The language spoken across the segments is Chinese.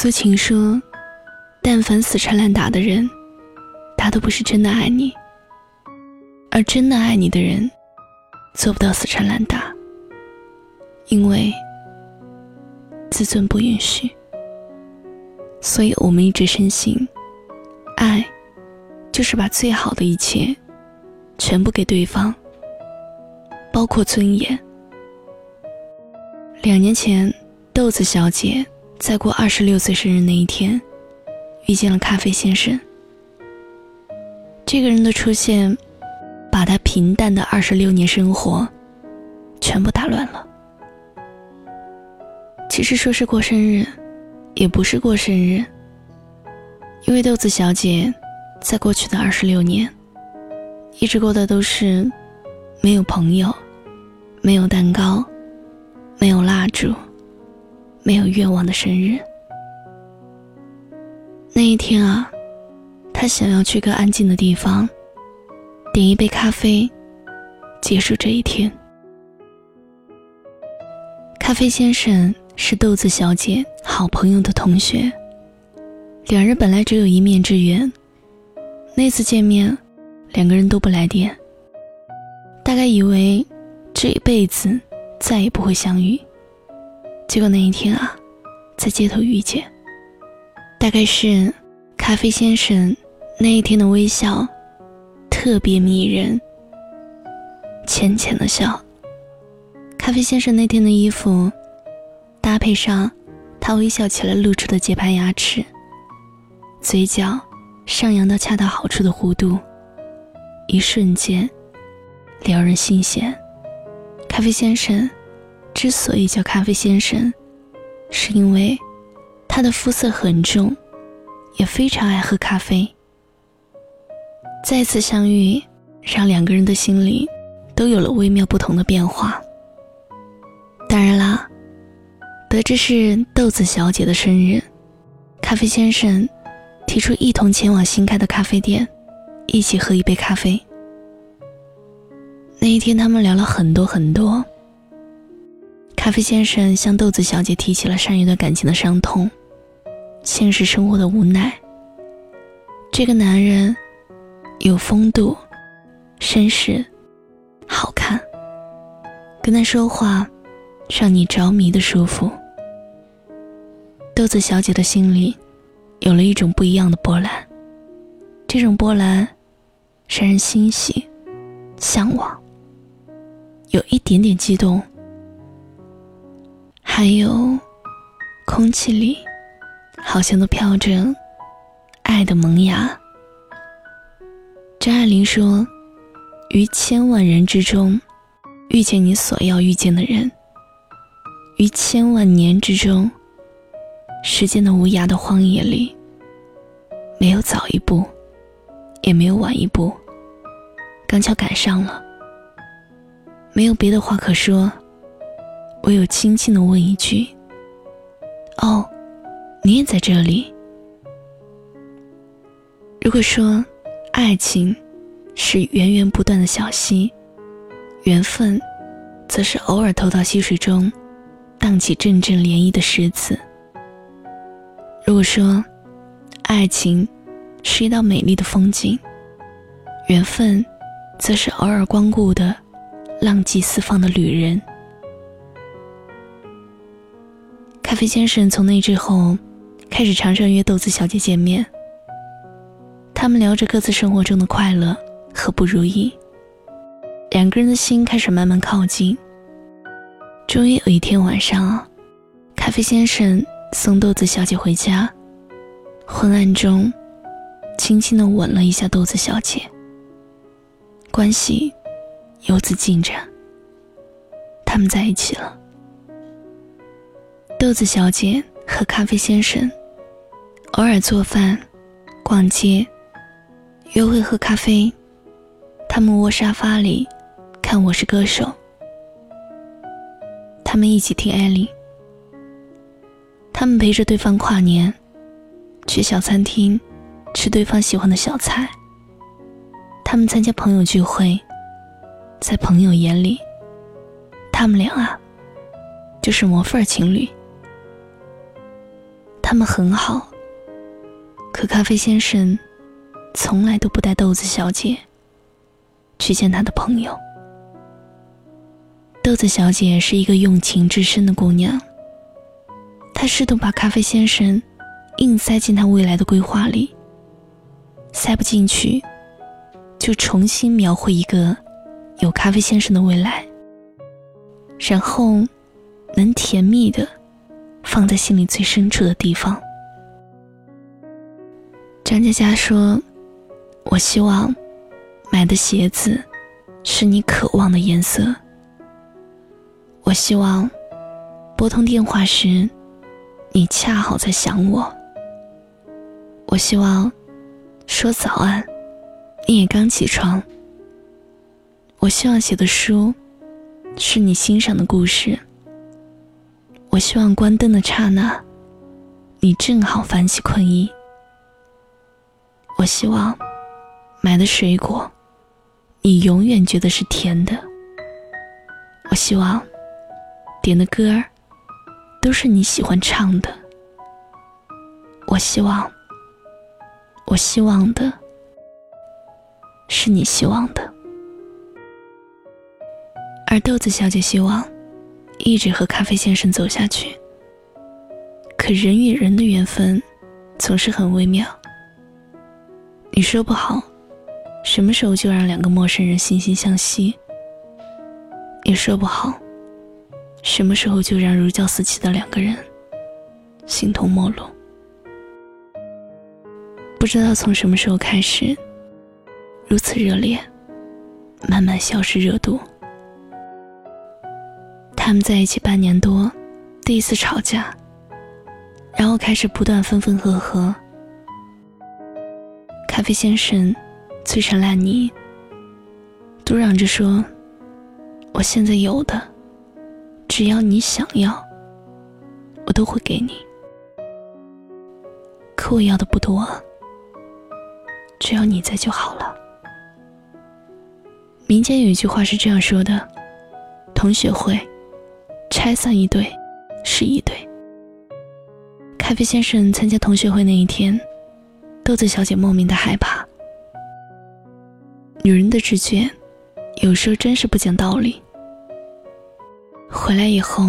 苏晴说：“但凡死缠烂打的人，他都不是真的爱你；而真的爱你的人，做不到死缠烂打，因为自尊不允许。所以我们一直深信，爱就是把最好的一切全部给对方，包括尊严。”两年前，豆子小姐。在过二十六岁生日那一天，遇见了咖啡先生。这个人的出现，把他平淡的二十六年生活全部打乱了。其实说是过生日，也不是过生日，因为豆子小姐在过去的二十六年，一直过的都是没有朋友、没有蛋糕、没有蜡烛。没有愿望的生日，那一天啊，他想要去个安静的地方，点一杯咖啡，结束这一天。咖啡先生是豆子小姐好朋友的同学，两人本来只有一面之缘，那次见面，两个人都不来电，大概以为这一辈子再也不会相遇。结果那一天啊，在街头遇见，大概是咖啡先生那一天的微笑特别迷人，浅浅的笑。咖啡先生那天的衣服搭配上他微笑起来露出的洁白牙齿，嘴角上扬到恰到好处的弧度，一瞬间撩人心弦。咖啡先生。之所以叫咖啡先生，是因为他的肤色很重，也非常爱喝咖啡。再次相遇，让两个人的心里都有了微妙不同的变化。当然啦，得知是豆子小姐的生日，咖啡先生提出一同前往新开的咖啡店，一起喝一杯咖啡。那一天，他们聊了很多很多。咖啡先生向豆子小姐提起了上一段感情的伤痛，现实生活的无奈。这个男人有风度、绅士、好看，跟他说话让你着迷的舒服。豆子小姐的心里有了一种不一样的波澜，这种波澜让人欣喜、向往，有一点点激动。还有，空气里好像都飘着爱的萌芽。张爱玲说：“于千万人之中，遇见你所要遇见的人；于千万年之中，时间的无涯的荒野里，没有早一步，也没有晚一步，刚巧赶上了。没有别的话可说。”唯有轻轻的问一句：“哦，你也在这里。”如果说爱情是源源不断的小溪，缘分则是偶尔投到溪水中，荡起阵阵涟漪的石子。如果说爱情是一道美丽的风景，缘分则是偶尔光顾的浪迹四方的旅人。咖啡先生从那之后，开始常常约豆子小姐见面。他们聊着各自生活中的快乐和不如意，两个人的心开始慢慢靠近。终于有一天晚上，咖啡先生送豆子小姐回家，昏暗中，轻轻的吻了一下豆子小姐。关系由此进展，他们在一起了。豆子小姐和咖啡先生偶尔做饭、逛街、约会喝咖啡，他们窝沙发里看《我是歌手》，他们一起听艾莉，他们陪着对方跨年，去小餐厅吃对方喜欢的小菜，他们参加朋友聚会，在朋友眼里，他们俩啊，就是模范情侣。他们很好，可咖啡先生从来都不带豆子小姐去见他的朋友。豆子小姐是一个用情至深的姑娘，她试图把咖啡先生硬塞进她未来的规划里，塞不进去，就重新描绘一个有咖啡先生的未来，然后能甜蜜的放在心里最深处的地方。张佳佳说：“我希望买的鞋子是你渴望的颜色。”我希望拨通电话时，你恰好在想我。我希望说早安，你也刚起床。我希望写的书是你欣赏的故事。我希望关灯的刹那，你正好翻起困意。我希望买的水果，你永远觉得是甜的。我希望。点的歌儿，都是你喜欢唱的。我希望，我希望的，是你希望的。而豆子小姐希望，一直和咖啡先生走下去。可人与人的缘分，总是很微妙。你说不好，什么时候就让两个陌生人惺惺相惜？也说不好。什么时候就让如胶似漆的两个人形同陌路？不知道从什么时候开始，如此热烈，慢慢消失热度。他们在一起半年多，第一次吵架，然后开始不断分分合合。咖啡先生嘴上烂泥，嘟嚷着说：“我现在有的。”只要你想要，我都会给你。可我要的不多，只要你在就好了。民间有一句话是这样说的：同学会拆散一对是一对。咖啡先生参加同学会那一天，豆子小姐莫名的害怕。女人的直觉，有时候真是不讲道理。回来以后，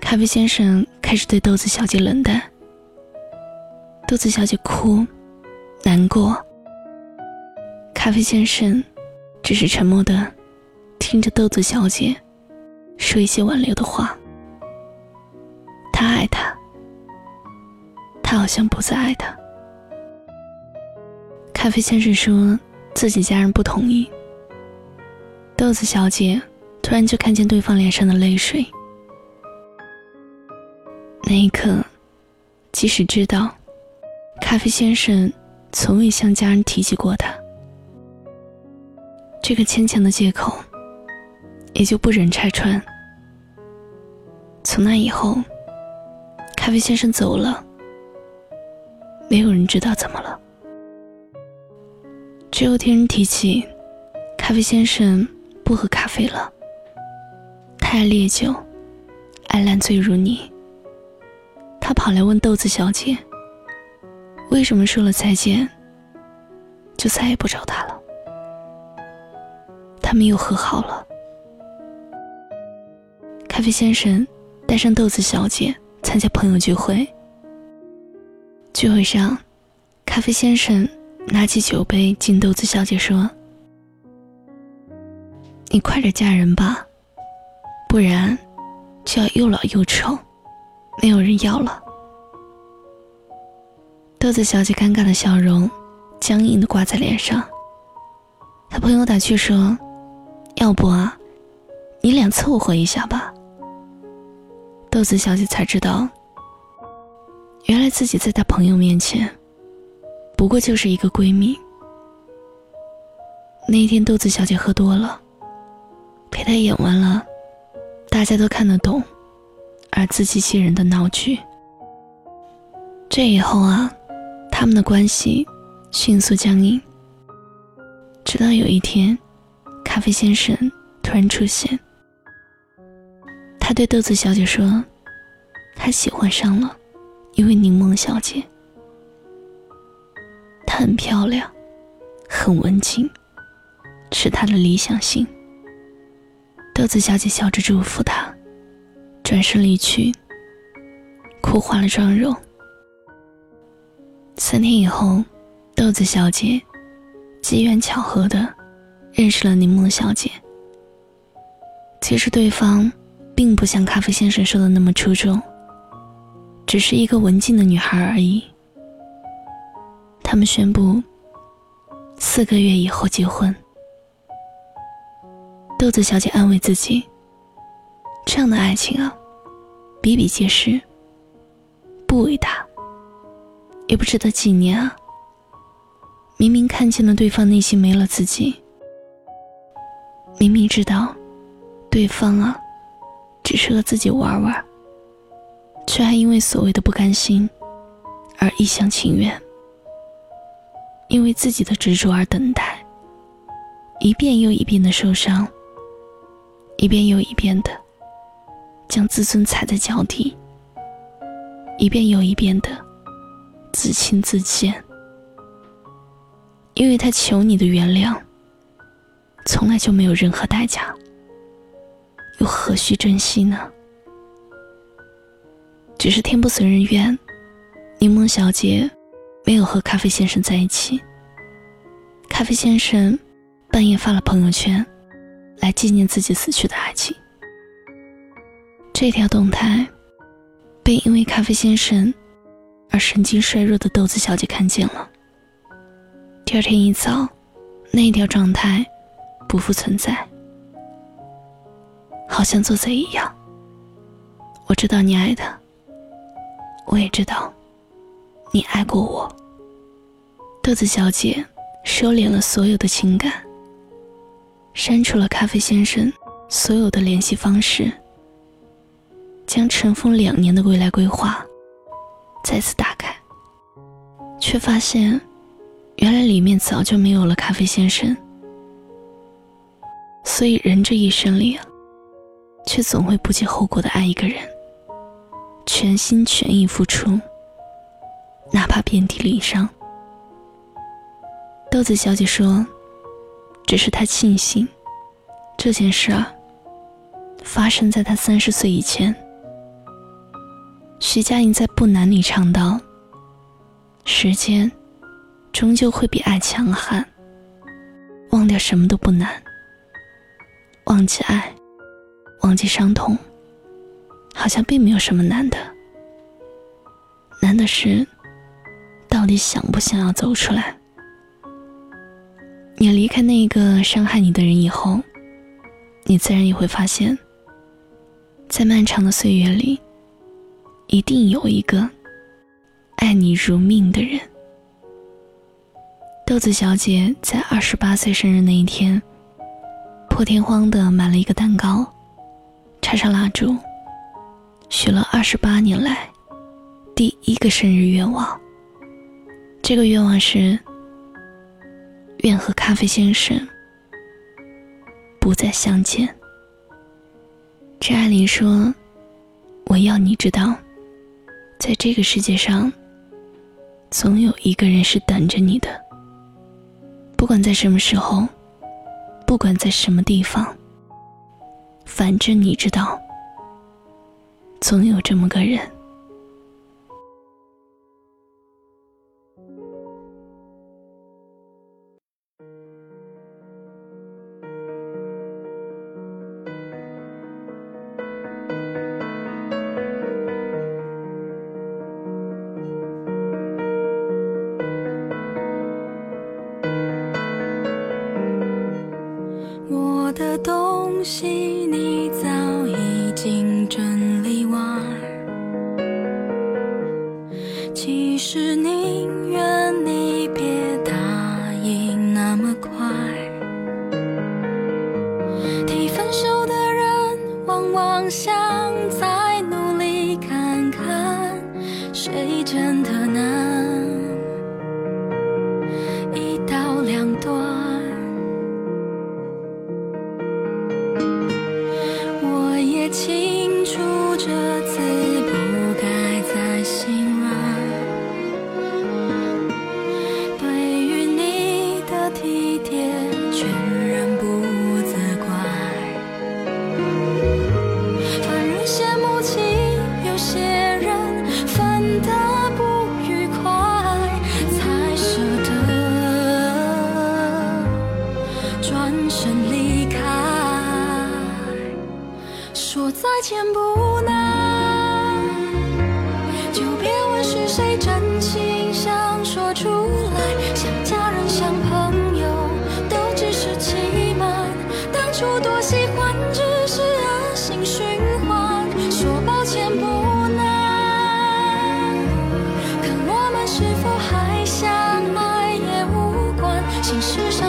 咖啡先生开始对豆子小姐冷淡。豆子小姐哭，难过。咖啡先生只是沉默的听着豆子小姐说一些挽留的话。他爱她，他好像不再爱她。咖啡先生说自己家人不同意。豆子小姐。突然就看见对方脸上的泪水，那一刻，即使知道咖啡先生从未向家人提起过他，这个牵强的借口也就不忍拆穿。从那以后，咖啡先生走了，没有人知道怎么了，只有听人提起咖啡先生不喝咖啡了。太爱烈酒，爱烂醉如泥。他跑来问豆子小姐：“为什么说了再见，就再也不找他了？”他们又和好了。咖啡先生带上豆子小姐参加朋友聚会。聚会上，咖啡先生拿起酒杯敬豆子小姐说：“你快点嫁人吧。”不然，就要又老又丑，没有人要了。豆子小姐尴尬的笑容，僵硬的挂在脸上。她朋友打趣说：“要不啊，你俩凑合一下吧。”豆子小姐才知道，原来自己在她朋友面前，不过就是一个闺蜜。那一天，豆子小姐喝多了，陪她演完了。大家都看得懂，而自欺欺人的闹剧。这以后啊，他们的关系迅速僵硬。直到有一天，咖啡先生突然出现，他对豆子小姐说：“他喜欢上了一位柠檬小姐。她很漂亮，很文静，是他的理想型。豆子小姐笑着祝福他，转身离去，哭花了妆容。三天以后，豆子小姐机缘巧合的认识了柠檬小姐。其实对方并不像咖啡先生说的那么出众，只是一个文静的女孩而已。他们宣布四个月以后结婚。豆子小姐安慰自己：“这样的爱情啊，比比皆是，不伟大，也不值得纪念啊。明明看见了对方内心没了自己，明明知道对方啊，只是和自己玩玩，却还因为所谓的不甘心而一厢情愿，因为自己的执着而等待，一遍又一遍的受伤。”一遍又一遍的将自尊踩在脚底，一遍又一遍的自轻自贱，因为他求你的原谅，从来就没有任何代价，又何须珍惜呢？只是天不遂人愿，柠檬小姐没有和咖啡先生在一起。咖啡先生半夜发了朋友圈。来纪念自己死去的爱情。这条动态被因为咖啡先生而神经衰弱的豆子小姐看见了。第二天一早，那条状态不复存在，好像做贼一样。我知道你爱他，我也知道你爱过我。豆子小姐收敛了所有的情感。删除了咖啡先生所有的联系方式，将尘封两年的未来规划再次打开，却发现，原来里面早就没有了咖啡先生。所以人这一生里啊，却总会不计后果的爱一个人，全心全意付出，哪怕遍体鳞伤。豆子小姐说。只是她庆幸，这件事啊，发生在她三十岁以前。徐佳莹在《不难》里唱道：“时间，终究会比爱强悍。忘掉什么都不难，忘记爱，忘记伤痛，好像并没有什么难的。难的是，到底想不想要走出来。”你离开那个伤害你的人以后，你自然也会发现，在漫长的岁月里，一定有一个爱你如命的人。豆子小姐在二十八岁生日那一天，破天荒的买了一个蛋糕，插上蜡烛，许了二十八年来第一个生日愿望。这个愿望是。愿和咖啡先生不再相见。张爱玲说：“我要你知道，在这个世界上，总有一个人是等着你的。不管在什么时候，不管在什么地方，反正你知道，总有这么个人。”我的东西的不愉快才舍得转身离开。说再见不难就别问是谁占情绪上